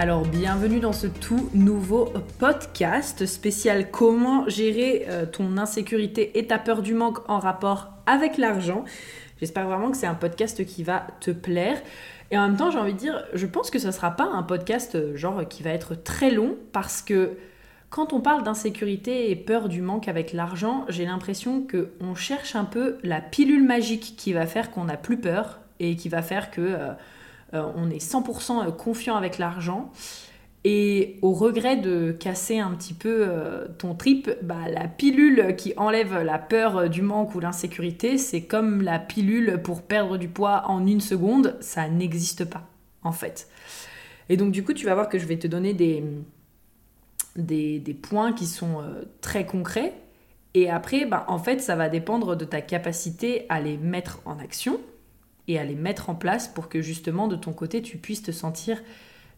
Alors bienvenue dans ce tout nouveau podcast spécial comment gérer euh, ton insécurité et ta peur du manque en rapport avec l'argent. J'espère vraiment que c'est un podcast qui va te plaire. Et en même temps, j'ai envie de dire, je pense que ce ne sera pas un podcast euh, genre qui va être très long parce que quand on parle d'insécurité et peur du manque avec l'argent, j'ai l'impression qu'on cherche un peu la pilule magique qui va faire qu'on n'a plus peur et qui va faire que euh, on est 100% euh, confiant avec l'argent. Et au regret de casser un petit peu euh, ton trip, bah, la pilule qui enlève la peur du manque ou l'insécurité, c'est comme la pilule pour perdre du poids en une seconde, ça n'existe pas en fait. Et donc du coup, tu vas voir que je vais te donner des, des, points qui sont très concrets. Et après, bah, en fait, ça va dépendre de ta capacité à les mettre en action et à les mettre en place pour que justement de ton côté tu puisses te sentir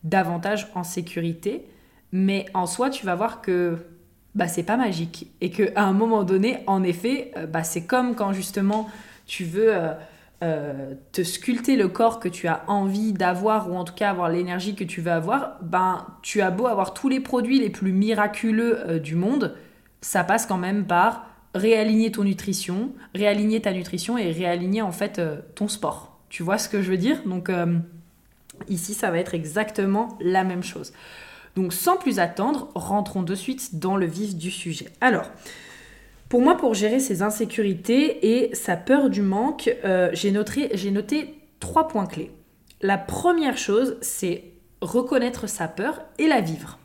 davantage en sécurité. Mais en soi, tu vas voir que bah, c'est pas magique et qu'à un moment donné, en effet, euh, bah, c'est comme quand justement tu veux euh, euh, te sculpter le corps que tu as envie d'avoir ou en tout cas avoir l'énergie que tu veux avoir. Ben, tu as beau avoir tous les produits les plus miraculeux du monde, ça passe quand même par réaligner ton nutrition, réaligner ta nutrition et réaligner en fait euh, ton sport. Tu vois ce que je veux dire? Donc euh, ici, ça va être exactement la même chose. Donc sans plus attendre, rentrons de suite dans le vif du sujet. Alors, pour moi, pour gérer ses insécurités et sa peur du manque, euh, j'ai noté, noté trois points clés. La première chose, c'est reconnaître sa peur et la vivre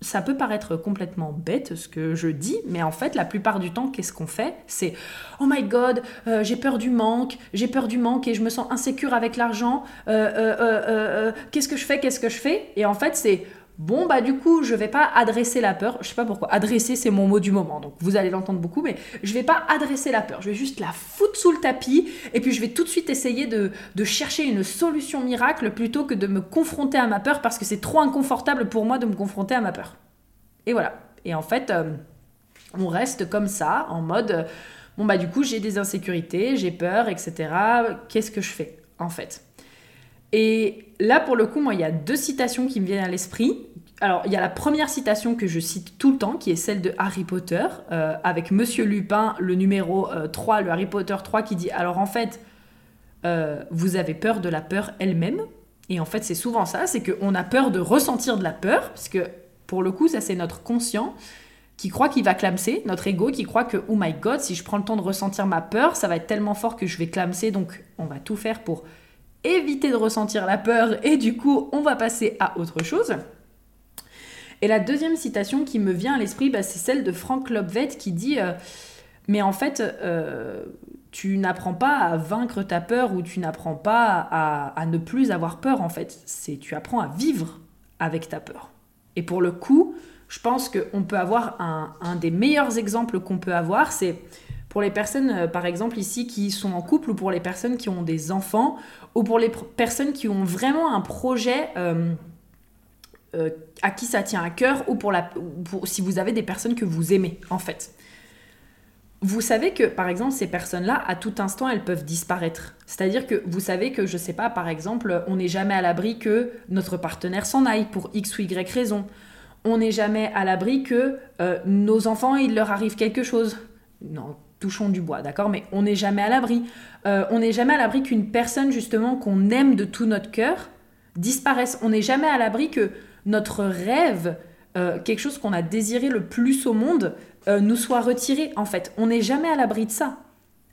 ça peut paraître complètement bête ce que je dis, mais en fait, la plupart du temps, qu'est-ce qu'on fait? C'est Oh my god, euh, j'ai peur du manque, j'ai peur du manque et je me sens insécure avec l'argent. Euh, euh, qu'est-ce que je fais Qu'est-ce que je fais? Et en fait, c'est Bon, bah du coup, je vais pas adresser la peur. Je sais pas pourquoi. Adresser, c'est mon mot du moment. Donc vous allez l'entendre beaucoup, mais je vais pas adresser la peur. Je vais juste la foutre sous le tapis et puis je vais tout de suite essayer de, chercher une solution miracle plutôt que de me confronter à ma peur parce que c'est trop inconfortable pour moi de me confronter à ma peur. Et voilà. Et en fait, euh, on reste comme ça, en mode bon, bah du coup, j'ai des insécurités, j'ai peur, etc. Qu'est-ce que je fais en fait? Et là, pour le coup, moi, il y a deux citations qui me viennent à l'esprit. Alors, il y a la première citation que je cite tout le temps, qui est celle de Harry Potter, euh, avec Monsieur Lupin, le numéro 3, euh, le Harry Potter 3, qui dit, alors en fait, euh, vous avez peur de la peur elle-même. Et en fait, c'est souvent ça, c'est qu'on a peur de ressentir de la peur, parce que pour le coup, ça c'est notre conscient qui croit qu'il va clamser, notre ego qui croit que, oh my god, si je prends le temps de ressentir ma peur, ça va être tellement fort que je vais clamser, donc on va tout faire pour éviter de ressentir la peur et du coup on va passer à autre chose. Et la deuxième citation qui me vient à l'esprit, bah, c'est celle de Frank Lobvet qui dit euh, Mais en fait, euh, tu n'apprends pas à vaincre ta peur ou tu n'apprends pas à, ne plus avoir peur en fait. C'est tu apprends à vivre avec ta peur. Et pour le coup, je pense qu'on peut avoir un, des meilleurs exemples qu'on peut avoir, c'est pour les personnes, euh, par exemple, ici, qui sont en couple ou pour les personnes qui ont des enfants ou pour les personnes qui ont vraiment un projet euh, à qui ça tient à cœur ou pour, la, si vous avez des personnes que vous aimez, en fait. Vous savez que, par exemple, ces personnes-là, à tout instant, elles peuvent disparaître. C'est-à-dire que vous savez que, je sais pas, par exemple, on n'est jamais à l'abri que notre partenaire s'en aille pour X ou Y raison. On n'est jamais à l'abri que nos enfants, il leur arrive quelque chose. Non, touchons du bois, d'accord? Mais on n'est jamais à l'abri. Euh, on n'est jamais à l'abri qu'une personne, justement, qu'on aime de tout notre cœur, disparaisse. On n'est jamais à l'abri que notre rêve, euh, quelque chose qu'on a désiré le plus au monde, euh, nous soit retiré, en fait. On n'est jamais à l'abri de ça.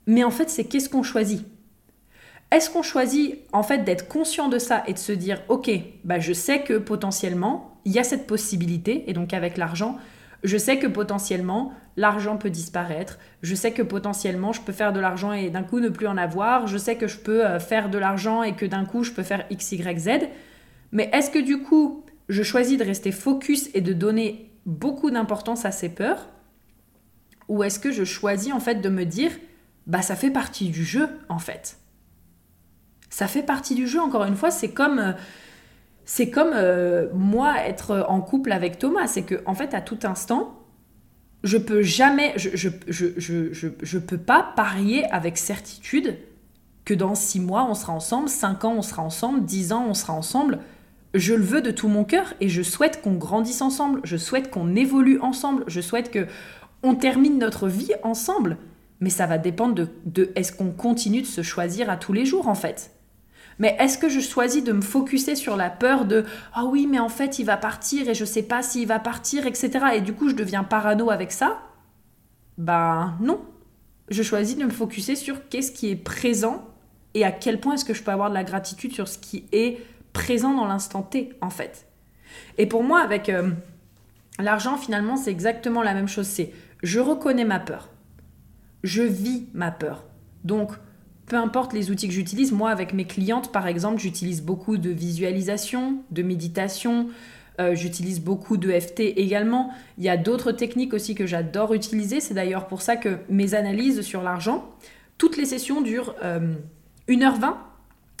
Mais en fait, c'est qu'est-ce qu'on choisit? Est-ce qu'on choisit, en fait, d'être conscient de ça et de se dire, ok, bah, je sais que potentiellement, il y a cette possibilité, et donc avec l'argent, Je sais que potentiellement, l'argent peut disparaître. Je sais que potentiellement, je peux faire de l'argent et d'un coup ne plus en avoir. Je sais que je peux euh, faire de l'argent et que d'un coup, je peux faire X, Y, Z. Mais est-ce que du coup, je choisis de rester focus et de donner beaucoup d'importance à ces peurs. Ou est-ce que je choisis en fait de me dire, bah ça fait partie du jeu en fait. Ça fait partie du jeu, encore une fois, c'est comme... Euh, c'est comme euh, moi être en couple avec Thomas, c'est que en fait à tout instant, je peux jamais, je, je, je, je, peux pas parier avec certitude que dans six mois on sera ensemble, cinq ans on sera ensemble, dix ans on sera ensemble. Je le veux de tout mon cœur et je souhaite qu'on grandisse ensemble, je souhaite qu'on évolue ensemble, je souhaite que on termine notre vie ensemble. Mais ça va dépendre de, est-ce qu'on continue de se choisir à tous les jours en fait. Mais est-ce que je choisis de me focuser sur la peur de ah oui, mais en fait, il va partir et je sais pas s'il va partir, etc. Et du coup, je deviens parano avec ça? Ben non. Je choisis de me focuser sur qu'est-ce qui est présent et à quel point est-ce que je peux avoir de la gratitude sur ce qui est présent dans l'instant T, en fait. Et pour moi, avec euh, l'argent, finalement, c'est exactement la même chose. C'est je reconnais ma peur. Je vis ma peur. Donc, peu importe les outils que j'utilise, moi avec mes clientes par exemple, j'utilise beaucoup de visualisation, de méditation, euh, j'utilise beaucoup de FT également. Il y a d'autres techniques aussi que j'adore utiliser, c'est d'ailleurs pour ça que mes analyses sur l'argent, toutes les sessions durent 1h20 euh,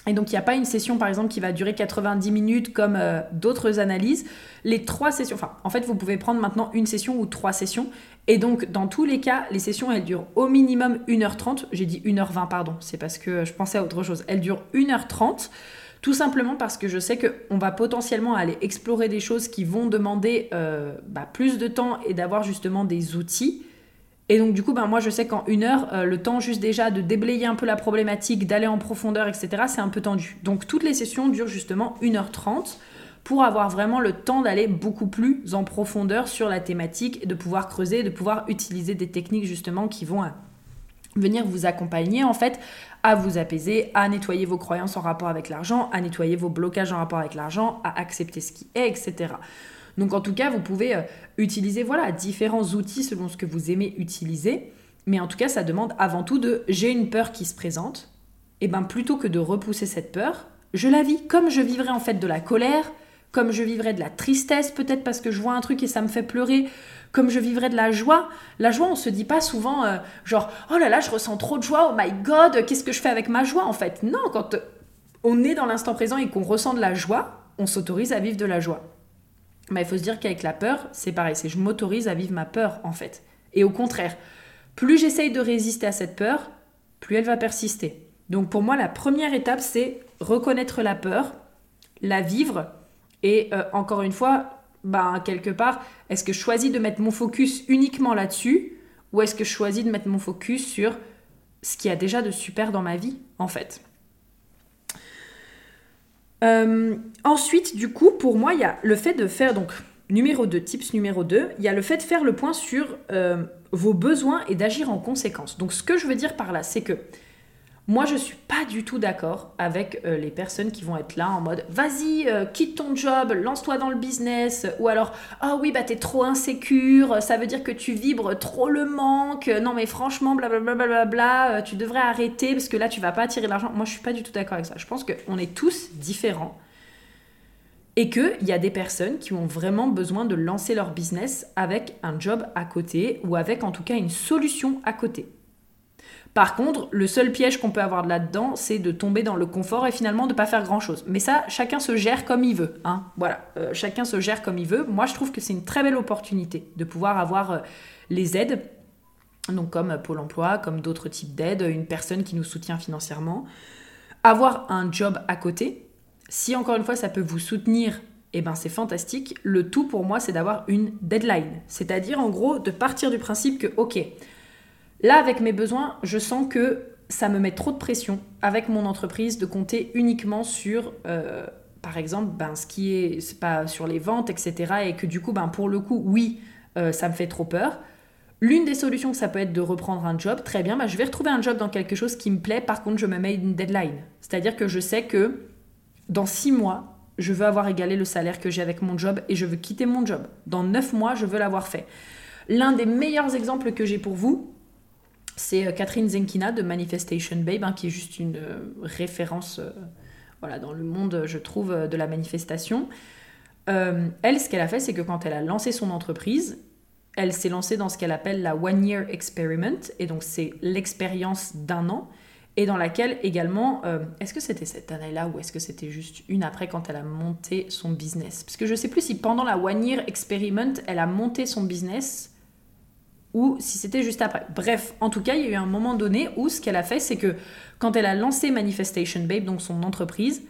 et donc, il n'y a pas une session, par exemple, qui va durer 90 minutes comme euh, d'autres analyses. Les trois sessions, enfin, en fait, vous pouvez prendre maintenant une session ou trois sessions. Et donc, dans tous les cas, les sessions, elles durent au minimum 1h30. J'ai dit 1h20, pardon. C'est parce que je pensais à autre chose. Elles durent 1h30. Tout simplement parce que je sais qu'on va potentiellement aller explorer des choses qui vont demander euh, bah, plus de temps et d'avoir justement des outils. Et donc du coup, ben, moi je sais qu'en une heure, euh, le temps juste déjà de déblayer un peu la problématique, d'aller en profondeur, etc., c'est un peu tendu. Donc toutes les sessions durent justement 1h30 pour avoir vraiment le temps d'aller beaucoup plus en profondeur sur la thématique de pouvoir creuser, de pouvoir utiliser des techniques justement qui vont euh, venir vous accompagner en fait à vous apaiser, à nettoyer vos croyances en rapport avec l'argent, à nettoyer vos blocages en rapport avec l'argent, à accepter ce qui est, etc. Donc en tout cas, vous pouvez euh, utiliser voilà, différents outils selon ce que vous aimez utiliser. Mais en tout cas, ça demande avant tout de j'ai une peur qui se présente. Et bien plutôt que de repousser cette peur, je la vis comme je vivrais en fait de la colère, comme je vivrais de la tristesse peut-être parce que je vois un truc et ça me fait pleurer, comme je vivrais de la joie. La joie, on se dit pas souvent euh, genre oh là là, je ressens trop de joie, oh my god, qu'est-ce que je fais avec ma joie en fait? Non, quand on est dans l'instant présent et qu'on ressent de la joie, on s'autorise à vivre de la joie. Mais il faut se dire qu'avec la peur, c'est pareil, c'est je m'autorise à vivre ma peur en fait. Et au contraire, plus j'essaye de résister à cette peur, plus elle va persister. Donc pour moi, la première étape, c'est reconnaître la peur, la vivre, et euh, encore une fois, ben, quelque part, est-ce que je choisis de mettre mon focus uniquement là-dessus, ou est-ce que je choisis de mettre mon focus sur ce qu'il y a déjà de super dans ma vie, en fait euh, ensuite, du coup, pour moi, il y a le fait de faire, donc, numéro 2, tips numéro 2, il y a le fait de faire le point sur euh, vos besoins et d'agir en conséquence. Donc, ce que je veux dire par là, c'est que moi, je suis pas du tout d'accord avec euh, les personnes qui vont être là en mode vas-y, euh, quitte ton job, lance-toi dans le business, ou alors ah oui, bah t'es trop insécure, ça veut dire que tu vibres trop le manque, non mais franchement, blablabla, bla, bla, euh, tu devrais arrêter parce que là tu vas pas attirer l'argent. Moi, je suis pas du tout d'accord avec ça. Je pense qu'on est tous différents et qu'il y a des personnes qui ont vraiment besoin de lancer leur business avec un job à côté ou avec en tout cas une solution à côté. Par contre, le seul piège qu'on peut avoir là-dedans, c'est de tomber dans le confort et finalement de ne pas faire grand-chose. Mais ça, chacun se gère comme il veut. Hein. Voilà, euh, chacun se gère comme il veut. Moi, je trouve que c'est une très belle opportunité de pouvoir avoir euh, les aides, donc comme Pôle Emploi, comme d'autres types d'aides, une personne qui nous soutient financièrement, avoir un job à côté. Si encore une fois, ça peut vous soutenir eh ben c'est fantastique. Le tout pour moi, c'est d'avoir une deadline. C'est-à-dire, en gros, de partir du principe que, ok, Là, avec mes besoins, je sens que ça me met trop de pression avec mon entreprise de compter uniquement sur, euh, par exemple, ben, ce qui est, pas sur les ventes, etc. Et que du coup, ben, pour le coup, oui, euh, ça me fait trop peur. L'une des solutions, ça peut être de reprendre un job. Très bien, ben, je vais retrouver un job dans quelque chose qui me plaît. Par contre, je me mets une deadline. C'est-à-dire que je sais que dans six mois, je veux avoir égalé le salaire que j'ai avec mon job et je veux quitter mon job. Dans 9 mois, je veux l'avoir fait. L'un des meilleurs exemples que j'ai pour vous, c'est euh, Catherine Zenkina de Manifestation Babe, hein, qui est juste une euh, référence voilà, dans le monde, je trouve, de la manifestation. elle, ce qu'elle a fait, c'est que quand elle a lancé son entreprise, elle s'est lancée dans ce qu'elle appelle la One Year Experiment, et donc c'est l'expérience d'un an, et dans laquelle également, euh, est-ce que c'était cette année-là ou est-ce que c'était juste une après quand elle a monté son business? Parce que je sais plus si pendant la One Year Experiment, elle a monté son business ou si c'était juste après. Bref, en tout cas, il y a eu un moment donné où ce qu'elle a fait, c'est que quand elle a lancé Manifestation Babe, donc son entreprise,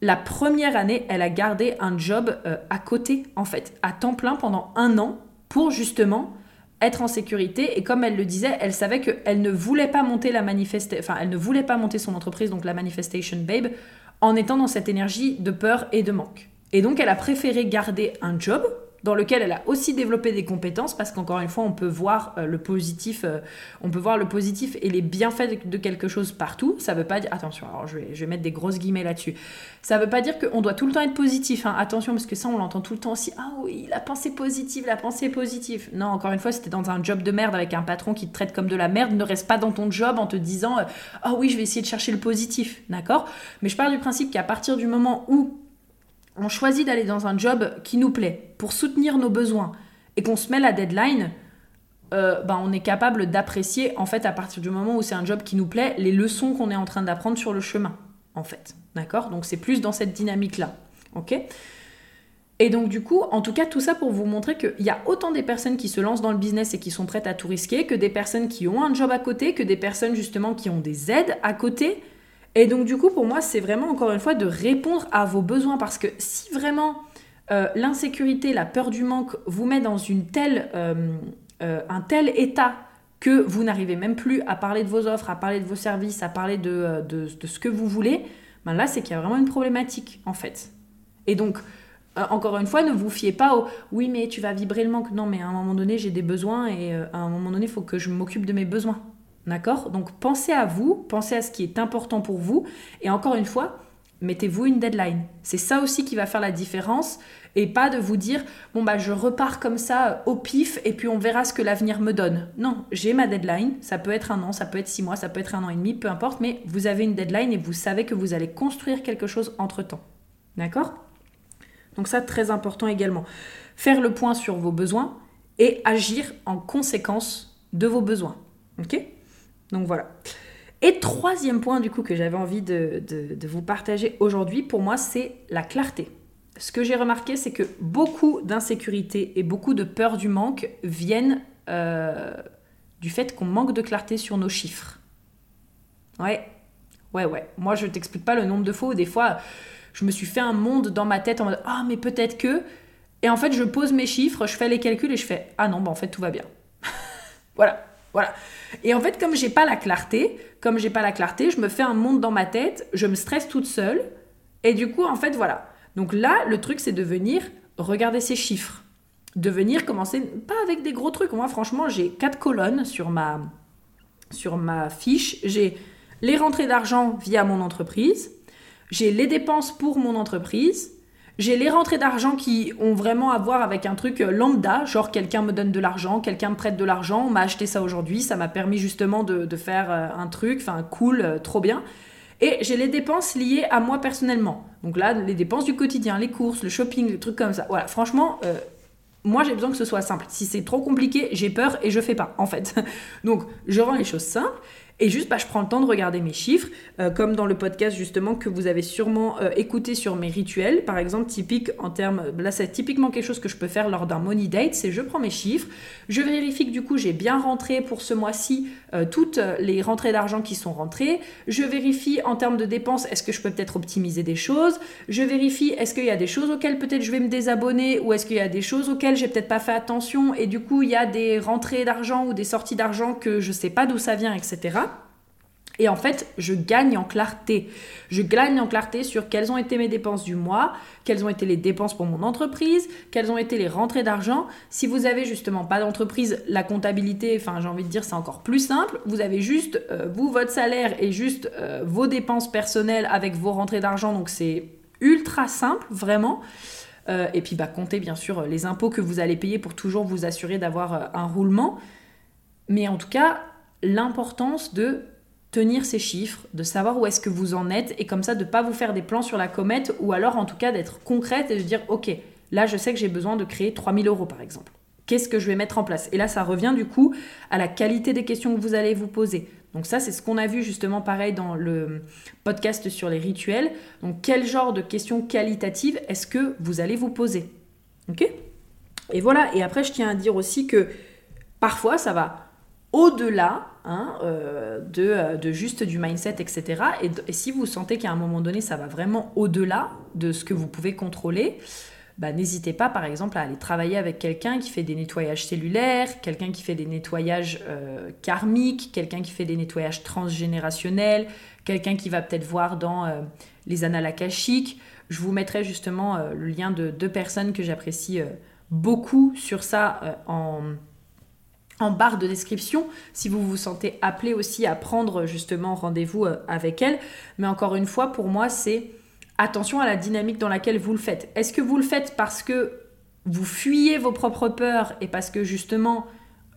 la première année, elle a gardé un job euh, à côté, en fait, à temps plein pendant un an pour justement être en sécurité et comme elle le disait, elle savait qu'elle ne voulait pas monter la manifestation, enfin elle ne voulait pas monter son entreprise donc la manifestation babe en étant dans cette énergie de peur et de manque. Et donc elle a préféré garder un job dans lequel elle a aussi développé des compétences parce qu'encore une fois on peut voir euh, le positif euh, on peut voir le positif et les bienfaits de, quelque chose partout. Ça veut pas dire attention alors je vais, mettre des grosses guillemets là-dessus. Ça veut pas dire qu'on doit tout le temps être positif hein. attention parce que ça on l'entend tout le temps aussi. Ah oui la pensée positive la pensée positive. Non encore une fois c'était dans un job de merde avec un patron qui te traite comme de la merde ne reste pas dans ton job en te disant euh, ah oh oui je vais essayer de chercher le positif d'accord? Mais je pars du principe qu'à partir du moment où on choisit d'aller dans un job qui nous plaît pour soutenir nos besoins et qu'on se met la deadline, euh, ben on est capable d'apprécier, en fait, à partir du moment où c'est un job qui nous plaît, les leçons qu'on est en train d'apprendre sur le chemin, en fait. D'accord? Donc c'est plus dans cette dynamique-là. Ok? Et donc du coup, en tout cas, tout ça pour vous montrer qu'il y a autant des personnes qui se lancent dans le business et qui sont prêtes à tout risquer, que des personnes qui ont un job à côté, que des personnes justement qui ont des aides à côté, et donc du coup, pour moi, c'est vraiment encore une fois de répondre à vos besoins parce que si vraiment euh, l'insécurité, la peur du manque vous met dans une telle, euh, euh, un tel état que vous n'arrivez même plus à parler de vos offres, à parler de vos services, à parler de, de, ce que vous voulez, ben là, c'est qu'il y a vraiment une problématique en fait. Et donc, encore une fois, ne vous fiez pas au oui, mais tu vas vibrer le manque. Non, mais à un moment donné, j'ai des besoins et à un moment donné, il faut que je m'occupe de mes besoins. D'accord? Donc pensez à vous, pensez à ce qui est important pour vous. Et encore une fois, mettez-vous une deadline. C'est ça aussi qui va faire la différence. Et pas de vous dire, bon, bah, je repars comme ça au pif et puis on verra ce que l'avenir me donne. Non, j'ai ma deadline. Ça peut être un an, ça peut être six mois, ça peut être un an et demi, peu importe. Mais vous avez une deadline et vous savez que vous allez construire quelque chose entre temps. D'accord? Donc, ça, très important également. Faire le point sur vos besoins et agir en conséquence de vos besoins. Ok? Donc voilà. Et troisième point du coup que j'avais envie de, vous partager aujourd'hui, pour moi, c'est la clarté. Ce que j'ai remarqué, c'est que beaucoup d'insécurité et beaucoup de peur du manque viennent euh, du fait qu'on manque de clarté sur nos chiffres. Ouais, ouais, ouais. Moi, je t'explique pas le nombre de fois où des fois, je me suis fait un monde dans ma tête en mode Ah, mais peut-être que. Et en fait, je pose mes chiffres, je fais les calculs et je fais Ah non, bah en fait, tout va bien. voilà, voilà. Et en fait, comme j'ai pas la clarté, comme j'ai pas la clarté, je me fais un monde dans ma tête, je me stresse toute seule. Et du coup, en fait, voilà. Donc là, le truc, c'est de venir regarder ces chiffres. De venir commencer, pas avec des gros trucs. Moi, franchement, j'ai quatre colonnes sur ma, sur ma fiche. J'ai les rentrées d'argent via mon entreprise. J'ai les dépenses pour mon entreprise. J'ai les rentrées d'argent qui ont vraiment à voir avec un truc euh, lambda, genre quelqu'un me donne de l'argent, quelqu'un me prête de l'argent, on m'a acheté ça aujourd'hui, ça m'a permis justement de, faire euh, un truc, enfin cool, euh, trop bien. Et j'ai les dépenses liées à moi personnellement. Donc là, les dépenses du quotidien, les courses, le shopping, les trucs comme ça. Voilà, franchement, moi j'ai besoin que ce soit simple. Si c'est trop compliqué, j'ai peur et je fais pas, en fait. Donc je rends les choses simples. Et juste, bah, je prends le temps de regarder mes chiffres, euh, comme dans le podcast justement que vous avez sûrement euh, écouté sur mes rituels. Par exemple, typique en termes, là c'est typiquement quelque chose que je peux faire lors d'un money date, c'est je prends mes chiffres, je vérifie que du coup j'ai bien rentré pour ce mois-ci euh, toutes les rentrées d'argent qui sont rentrées, je vérifie en termes de dépenses, est-ce que je peux peut-être optimiser des choses, je vérifie est-ce qu'il y a des choses auxquelles peut-être je vais me désabonner ou est-ce qu'il y a des choses auxquelles j'ai peut-être pas fait attention et du coup il y a des rentrées d'argent ou des sorties d'argent que je sais pas d'où ça vient, etc. Et en fait, je gagne en clarté. Je gagne en clarté sur quelles ont été mes dépenses du mois, quelles ont été les dépenses pour mon entreprise, quelles ont été les rentrées d'argent. Si vous avez justement pas d'entreprise, la comptabilité, enfin j'ai envie de dire c'est encore plus simple. Vous avez juste euh, vous votre salaire et juste euh, vos dépenses personnelles avec vos rentrées d'argent, donc c'est ultra simple, vraiment. Euh, et puis bah, comptez bien sûr les impôts que vous allez payer pour toujours vous assurer d'avoir un roulement. Mais en tout cas, l'importance de tenir ces chiffres, de savoir où est-ce que vous en êtes et comme ça de ne pas vous faire des plans sur la comète ou alors en tout cas d'être concrète et de dire ok, là je sais que j'ai besoin de créer 3000 euros par exemple. Qu'est-ce que je vais mettre en place? Et là ça revient du coup à la qualité des questions que vous allez vous poser. Donc ça c'est ce qu'on a vu justement pareil dans le podcast sur les rituels. Donc quel genre de questions qualitatives est-ce que vous allez vous poser? Ok? Et voilà, et après je tiens à dire aussi que parfois ça va au-delà hein, euh, euh, de, juste du mindset, etc. Et, si vous sentez qu'à un moment donné, ça va vraiment au-delà de ce que vous pouvez contrôler, bah, n'hésitez pas, par exemple, à aller travailler avec quelqu'un qui fait des nettoyages cellulaires, quelqu'un qui fait des nettoyages euh, karmiques, quelqu'un qui fait des nettoyages transgénérationnels, quelqu'un qui va peut-être voir dans les annales akashiques. Je vous mettrai justement le lien de deux personnes que j'apprécie beaucoup sur ça en en barre de description si vous vous sentez appelé aussi à prendre justement rendez-vous euh, avec elle. Mais encore une fois, pour moi, c'est attention à la dynamique dans laquelle vous le faites. Est-ce que vous le faites parce que vous fuyez vos propres peurs et parce que justement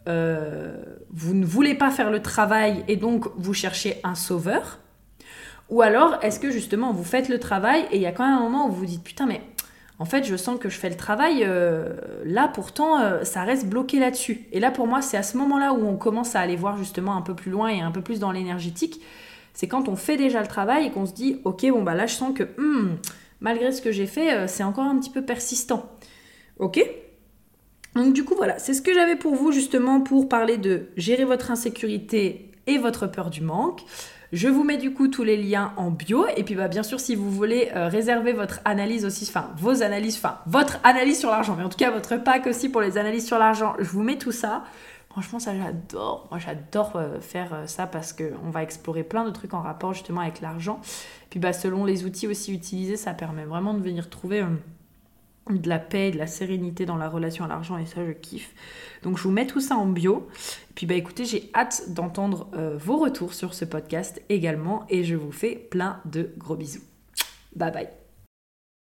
euh, vous ne voulez pas faire le travail et donc vous cherchez un sauveur? Ou alors est-ce que justement vous faites le travail et il y a quand même un moment où vous vous dites putain mais en fait, je sens que je fais le travail. Euh, là, pourtant, euh, ça reste bloqué là-dessus. Et là, pour moi, c'est à ce moment-là où on commence à aller voir justement un peu plus loin et un peu plus dans l'énergétique. C'est quand on fait déjà le travail et qu'on se dit, ok, bon, bah là, je sens que hmm, malgré ce que j'ai fait, euh, c'est encore un petit peu persistant. Ok? Donc, du coup, voilà, c'est ce que j'avais pour vous justement pour parler de gérer votre insécurité et votre peur du manque. Je vous mets du coup tous les liens en bio. Et puis bah, bien sûr, si vous voulez euh, réserver votre analyse aussi, enfin vos analyses, enfin votre analyse sur l'argent, mais en tout cas votre pack aussi pour les analyses sur l'argent, je vous mets tout ça. Franchement, ça j'adore. Moi j'adore euh, faire euh, ça parce qu'on va explorer plein de trucs en rapport justement avec l'argent. Puis bah, selon les outils aussi utilisés, ça permet vraiment de venir trouver de la paix, de la sérénité dans la relation à l'argent et ça je kiffe. Donc je vous mets tout ça en bio. Et puis bah écoutez, j'ai hâte d'entendre euh, vos retours sur ce podcast également et je vous fais plein de gros bisous. Bye bye.